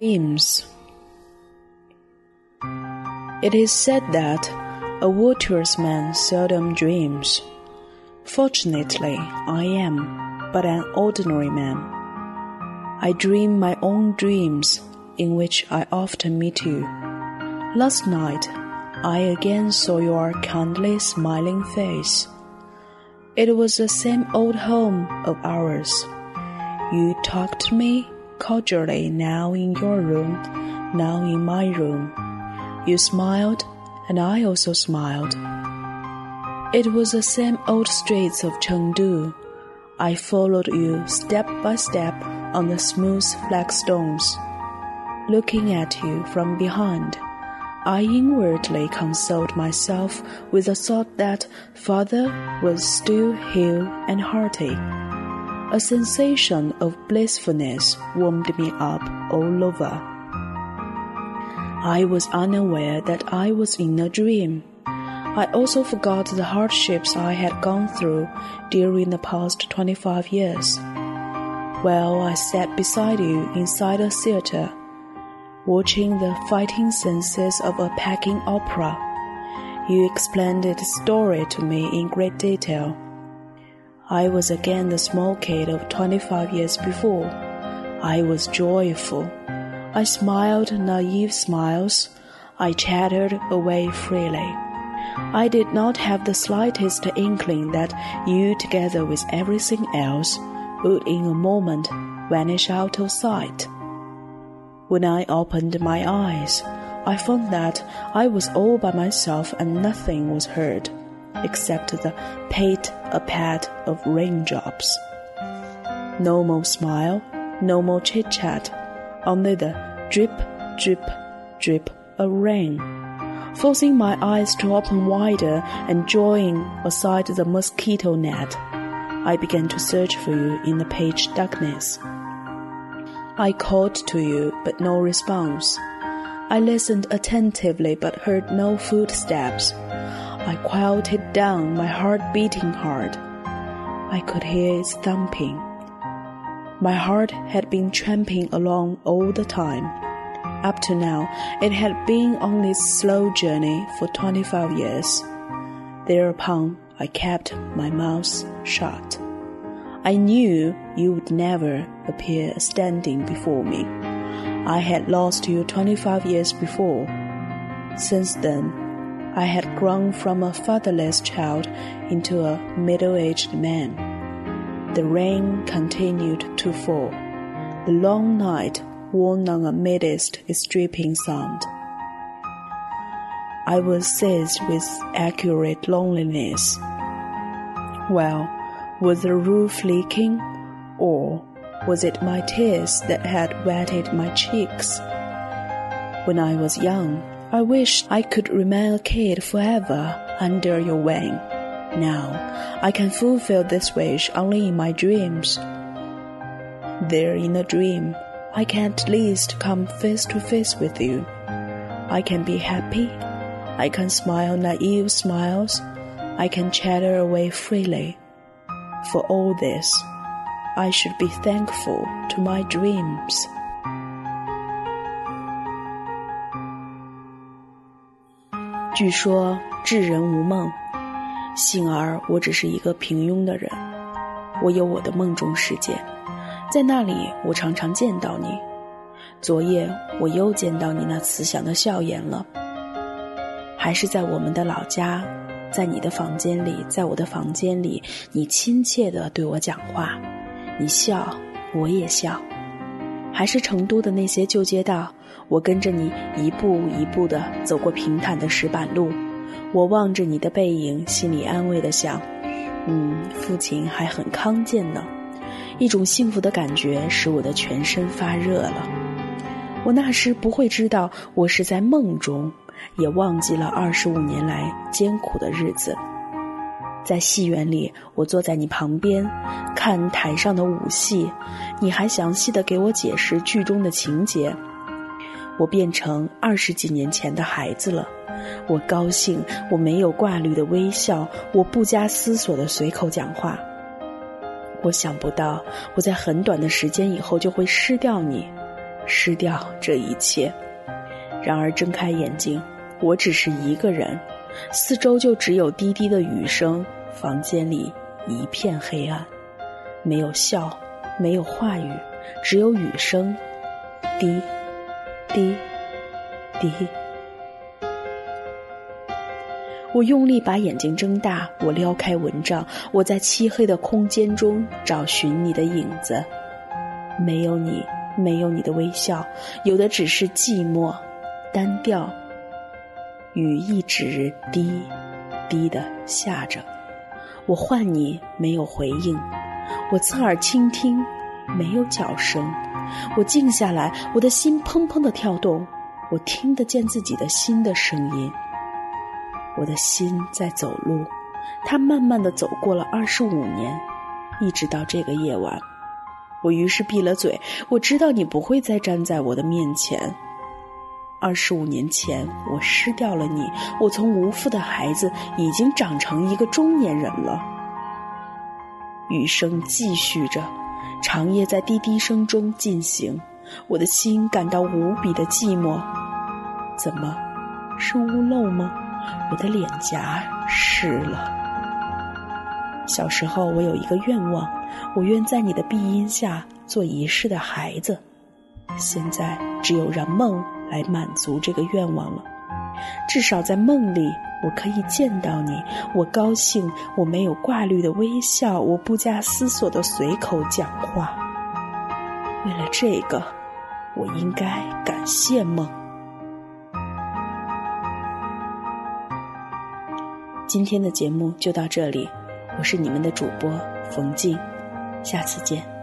Dreams. It is said that a virtuous man seldom dreams. Fortunately, I am but an ordinary man. I dream my own dreams, in which I often meet you. Last night, I again saw your kindly smiling face. It was the same old home of ours. You talked to me cordially now in your room, now in my room. You smiled, and I also smiled. It was the same old streets of Chengdu. I followed you step by step on the smooth flagstones, looking at you from behind. I inwardly consoled myself with the thought that father was still hale and hearty. A sensation of blissfulness warmed me up all over. I was unaware that I was in a dream. I also forgot the hardships I had gone through during the past 25 years. While I sat beside you inside a theater, watching the fighting senses of a Peking opera. You explained the story to me in great detail. I was again the small kid of 25 years before. I was joyful. I smiled naive smiles. I chattered away freely. I did not have the slightest inkling that you, together with everything else, would in a moment vanish out of sight. When I opened my eyes, I found that I was all by myself and nothing was heard except the pat a pat of raindrops. No more smile, no more chit chat, only the drip, drip, drip of rain. Forcing my eyes to open wider and drawing aside the mosquito net, I began to search for you in the pitch darkness. I called to you, but no response. I listened attentively, but heard no footsteps. I quieted down, my heart beating hard. I could hear its thumping. My heart had been tramping along all the time. Up to now, it had been on this slow journey for 25 years. Thereupon, I kept my mouth shut. I knew you would never appear standing before me. I had lost you 25 years before. Since then, I had grown from a fatherless child into a middle aged man. The rain continued to fall. The long night wore on amidst its dripping sound. I was seized with accurate loneliness. Well, was the roof leaking, or was it my tears that had wetted my cheeks? When I was young, I wish I could remain a kid forever under your wing. Now, I can fulfill this wish only in my dreams. There in a dream, I can at least come face to face with you. I can be happy. I can smile naive smiles. I can chatter away freely. For all this, I should be thankful to my dreams. 据说智人无梦，幸而我只是一个平庸的人。我有我的梦中世界，在那里我常常见到你。昨夜我又见到你那慈祥的笑颜了，还是在我们的老家。在你的房间里，在我的房间里，你亲切地对我讲话，你笑，我也笑。还是成都的那些旧街道，我跟着你一步一步的走过平坦的石板路，我望着你的背影，心里安慰的想：嗯，父亲还很康健呢。一种幸福的感觉使我的全身发热了。我那时不会知道，我是在梦中。也忘记了二十五年来艰苦的日子。在戏园里，我坐在你旁边，看台上的舞戏，你还详细的给我解释剧中的情节。我变成二十几年前的孩子了，我高兴，我没有挂虑的微笑，我不加思索的随口讲话。我想不到，我在很短的时间以后就会失掉你。失掉这一切。然而睁开眼睛，我只是一个人，四周就只有滴滴的雨声，房间里一片黑暗，没有笑，没有话语，只有雨声，滴，滴，滴。我用力把眼睛睁大，我撩开蚊帐，我在漆黑的空间中找寻你的影子。没有你，没有你的微笑，有的只是寂寞、单调。雨一直滴滴的下着，我唤你没有回应，我侧耳倾听，没有脚声。我静下来，我的心砰砰的跳动，我听得见自己的心的声音。我的心在走路，它慢慢的走过了二十五年，一直到这个夜晚。我于是闭了嘴。我知道你不会再站在我的面前。二十五年前，我失掉了你。我从无父的孩子，已经长成一个中年人了。雨声继续着，长夜在滴滴声中进行。我的心感到无比的寂寞。怎么，是屋漏吗？我的脸颊湿了。小时候，我有一个愿望，我愿在你的庇荫下做一世的孩子。现在，只有让梦来满足这个愿望了。至少在梦里，我可以见到你。我高兴，我没有挂虑的微笑，我不加思索的随口讲话。为了这个，我应该感谢梦。今天的节目就到这里，我是你们的主播冯静，下次见。